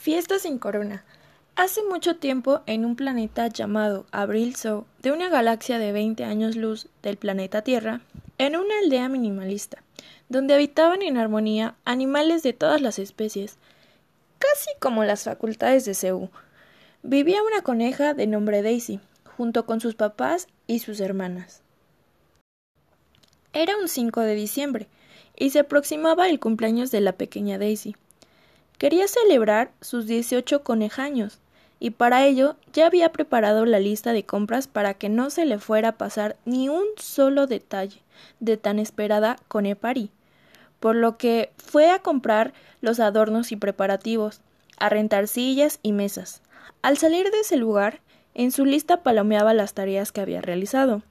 Fiesta sin corona. Hace mucho tiempo, en un planeta llamado Abril de una galaxia de 20 años luz del planeta Tierra, en una aldea minimalista, donde habitaban en armonía animales de todas las especies, casi como las facultades de Seúl, vivía una coneja de nombre Daisy, junto con sus papás y sus hermanas. Era un 5 de diciembre, y se aproximaba el cumpleaños de la pequeña Daisy. Quería celebrar sus dieciocho conejaños, y para ello ya había preparado la lista de compras para que no se le fuera a pasar ni un solo detalle de tan esperada conepari, por lo que fue a comprar los adornos y preparativos, a rentar sillas y mesas. Al salir de ese lugar, en su lista palomeaba las tareas que había realizado,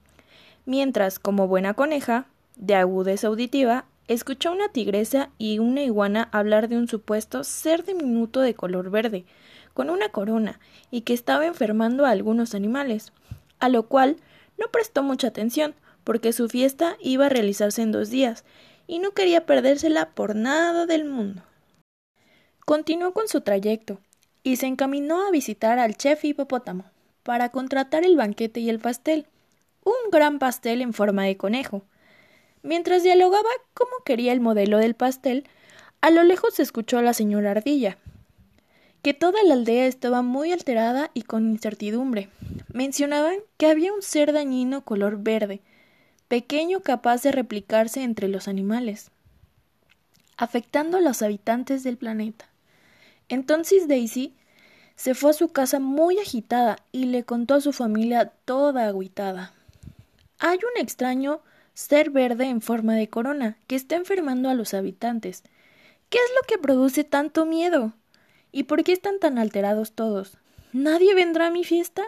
mientras, como buena coneja, de agudeza auditiva, escuchó una tigresa y una iguana hablar de un supuesto ser diminuto de color verde, con una corona, y que estaba enfermando a algunos animales, a lo cual no prestó mucha atención, porque su fiesta iba a realizarse en dos días, y no quería perdérsela por nada del mundo. Continuó con su trayecto, y se encaminó a visitar al chef hipopótamo, para contratar el banquete y el pastel, un gran pastel en forma de conejo, Mientras dialogaba cómo quería el modelo del pastel, a lo lejos se escuchó a la señora Ardilla, que toda la aldea estaba muy alterada y con incertidumbre. Mencionaban que había un ser dañino color verde, pequeño capaz de replicarse entre los animales, afectando a los habitantes del planeta. Entonces Daisy se fue a su casa muy agitada y le contó a su familia toda agüitada. Hay un extraño ser verde en forma de corona, que está enfermando a los habitantes. ¿Qué es lo que produce tanto miedo? ¿Y por qué están tan alterados todos? ¿Nadie vendrá a mi fiesta?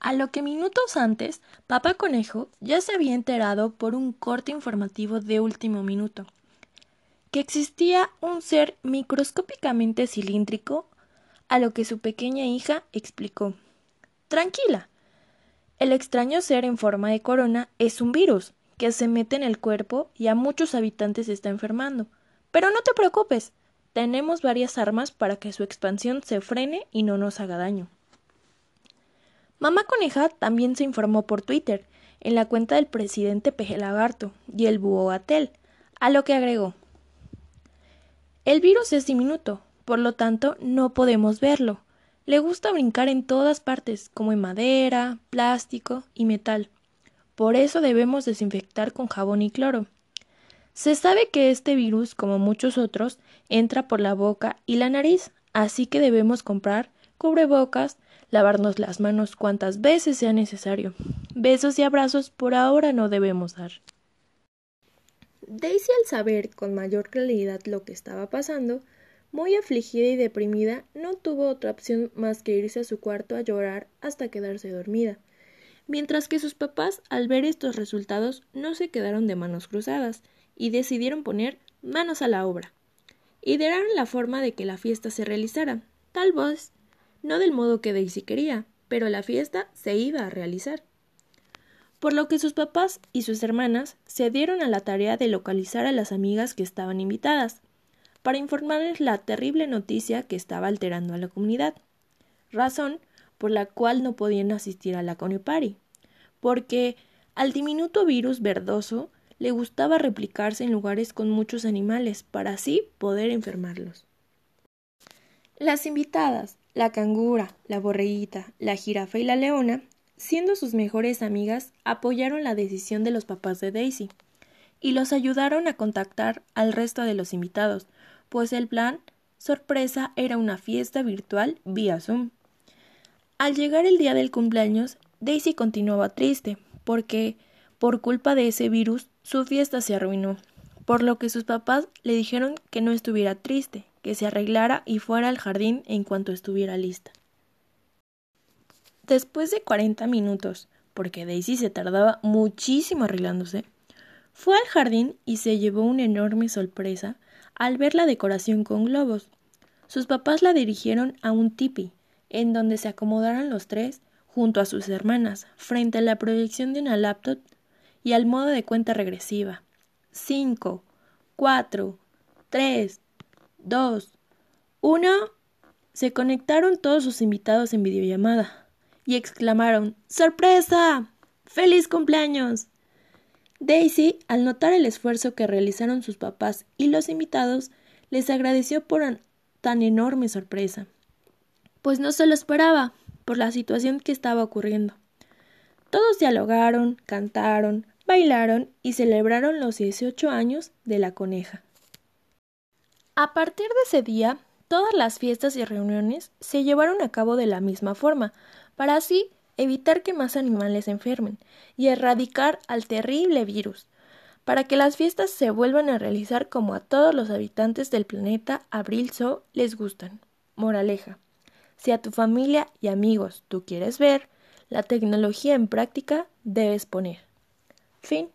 A lo que minutos antes, Papá Conejo ya se había enterado por un corte informativo de último minuto que existía un ser microscópicamente cilíndrico, a lo que su pequeña hija explicó. Tranquila, el extraño ser en forma de corona es un virus que se mete en el cuerpo y a muchos habitantes está enfermando. Pero no te preocupes, tenemos varias armas para que su expansión se frene y no nos haga daño. Mamá Coneja también se informó por Twitter, en la cuenta del presidente Peje Lagarto y el búho Gatel, a lo que agregó El virus es diminuto, por lo tanto no podemos verlo, le gusta brincar en todas partes, como en madera, plástico y metal. Por eso debemos desinfectar con jabón y cloro. Se sabe que este virus, como muchos otros, entra por la boca y la nariz, así que debemos comprar cubrebocas, lavarnos las manos cuantas veces sea necesario. Besos y abrazos por ahora no debemos dar. Daisy, al saber con mayor claridad lo que estaba pasando, muy afligida y deprimida, no tuvo otra opción más que irse a su cuarto a llorar hasta quedarse dormida, mientras que sus papás, al ver estos resultados, no se quedaron de manos cruzadas y decidieron poner manos a la obra. Idearon la forma de que la fiesta se realizara, tal vez no del modo que Daisy quería, pero la fiesta se iba a realizar. Por lo que sus papás y sus hermanas se dieron a la tarea de localizar a las amigas que estaban invitadas, para informarles la terrible noticia que estaba alterando a la comunidad, razón por la cual no podían asistir a la conipari, porque al diminuto virus verdoso le gustaba replicarse en lugares con muchos animales para así poder enfermarlos. Las invitadas, la cangura, la borreguita, la jirafa y la leona, siendo sus mejores amigas, apoyaron la decisión de los papás de Daisy y los ayudaron a contactar al resto de los invitados, pues el plan sorpresa era una fiesta virtual vía Zoom. Al llegar el día del cumpleaños, Daisy continuaba triste, porque, por culpa de ese virus, su fiesta se arruinó, por lo que sus papás le dijeron que no estuviera triste, que se arreglara y fuera al jardín en cuanto estuviera lista. Después de cuarenta minutos, porque Daisy se tardaba muchísimo arreglándose, fue al jardín y se llevó una enorme sorpresa al ver la decoración con globos. Sus papás la dirigieron a un tipi, en donde se acomodaron los tres junto a sus hermanas, frente a la proyección de una laptop y al modo de cuenta regresiva. Cinco, cuatro, tres, dos, Uno, se conectaron todos sus invitados en videollamada y exclamaron ¡Sorpresa! ¡Feliz cumpleaños! Daisy, al notar el esfuerzo que realizaron sus papás y los invitados, les agradeció por tan enorme sorpresa, pues no se lo esperaba por la situación que estaba ocurriendo. Todos dialogaron, cantaron, bailaron y celebraron los 18 años de la coneja. A partir de ese día, todas las fiestas y reuniones se llevaron a cabo de la misma forma, para así evitar que más animales enfermen y erradicar al terrible virus, para que las fiestas se vuelvan a realizar como a todos los habitantes del planeta Abril Zoo les gustan. Moraleja. Si a tu familia y amigos tú quieres ver la tecnología en práctica, debes poner. Fin.